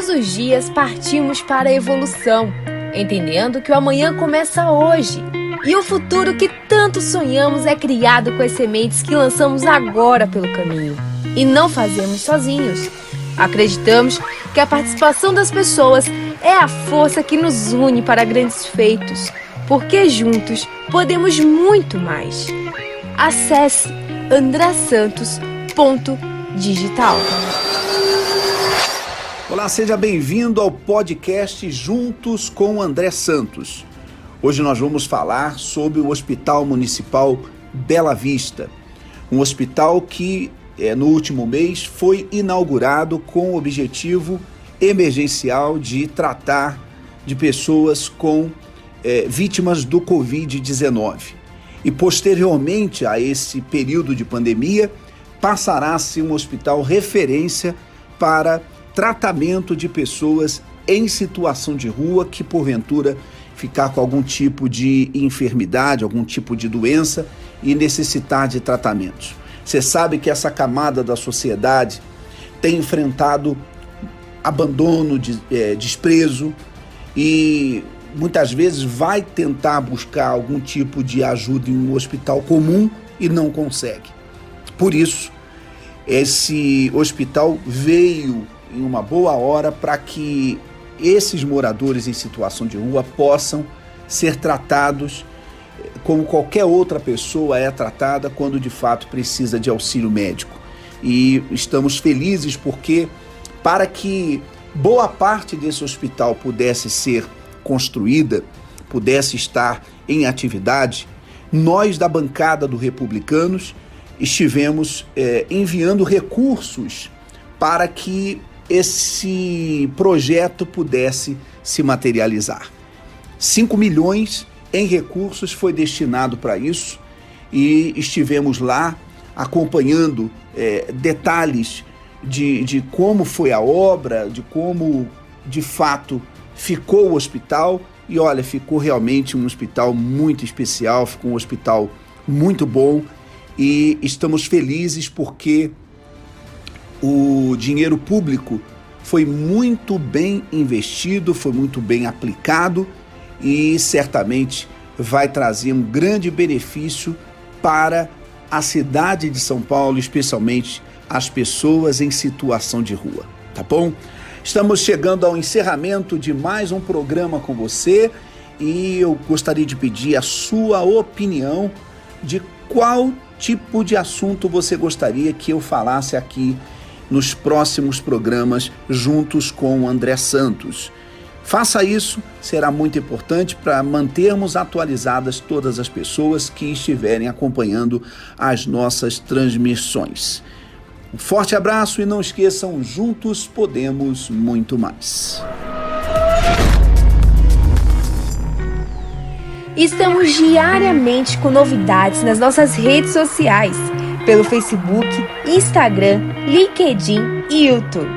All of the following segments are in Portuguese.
Todos os dias partimos para a evolução, entendendo que o amanhã começa hoje. E o futuro que tanto sonhamos é criado com as sementes que lançamos agora pelo caminho. E não fazemos sozinhos. Acreditamos que a participação das pessoas é a força que nos une para grandes feitos, porque juntos podemos muito mais. Acesse andrasantos.digital. Olá, seja bem-vindo ao podcast Juntos com André Santos. Hoje nós vamos falar sobre o Hospital Municipal Bela Vista, um hospital que é, no último mês foi inaugurado com o objetivo emergencial de tratar de pessoas com é, vítimas do Covid-19. E posteriormente a esse período de pandemia, passará a ser um hospital referência para tratamento de pessoas em situação de rua que porventura ficar com algum tipo de enfermidade, algum tipo de doença e necessitar de tratamentos. Você sabe que essa camada da sociedade tem enfrentado abandono, de, é, desprezo e muitas vezes vai tentar buscar algum tipo de ajuda em um hospital comum e não consegue. Por isso, esse hospital veio em uma boa hora para que esses moradores em situação de rua possam ser tratados eh, como qualquer outra pessoa é tratada quando de fato precisa de auxílio médico. E estamos felizes porque, para que boa parte desse hospital pudesse ser construída, pudesse estar em atividade, nós da bancada do Republicanos estivemos é, enviando recursos para que esse projeto pudesse se materializar. 5 milhões em recursos foi destinado para isso e estivemos lá acompanhando é, detalhes de, de como foi a obra, de como de fato ficou o hospital. E olha, ficou realmente um hospital muito especial, ficou um hospital muito bom e estamos felizes porque o dinheiro público foi muito bem investido, foi muito bem aplicado e certamente vai trazer um grande benefício para a cidade de São Paulo, especialmente as pessoas em situação de rua, tá bom? Estamos chegando ao encerramento de mais um programa com você e eu gostaria de pedir a sua opinião de qual tipo de assunto você gostaria que eu falasse aqui nos próximos programas juntos com o André Santos. Faça isso, será muito importante para mantermos atualizadas todas as pessoas que estiverem acompanhando as nossas transmissões. Um forte abraço e não esqueçam, juntos podemos muito mais. Estamos diariamente com novidades nas nossas redes sociais pelo Facebook, Instagram, LinkedIn e YouTube.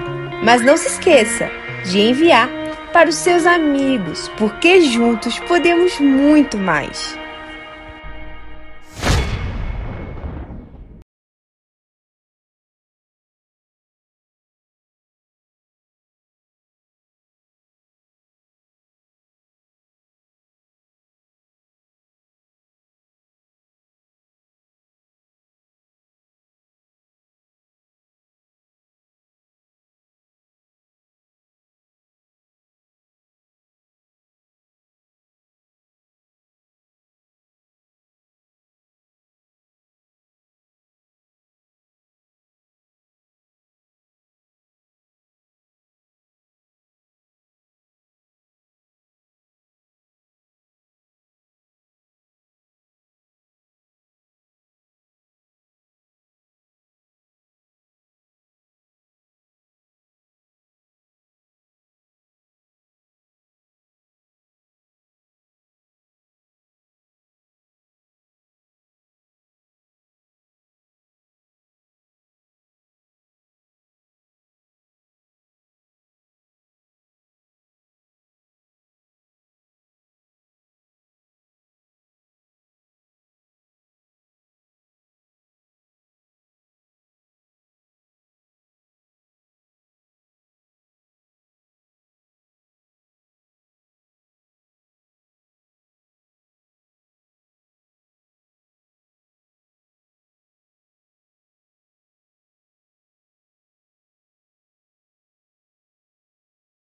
Mas não se esqueça de enviar para os seus amigos, porque juntos podemos muito mais.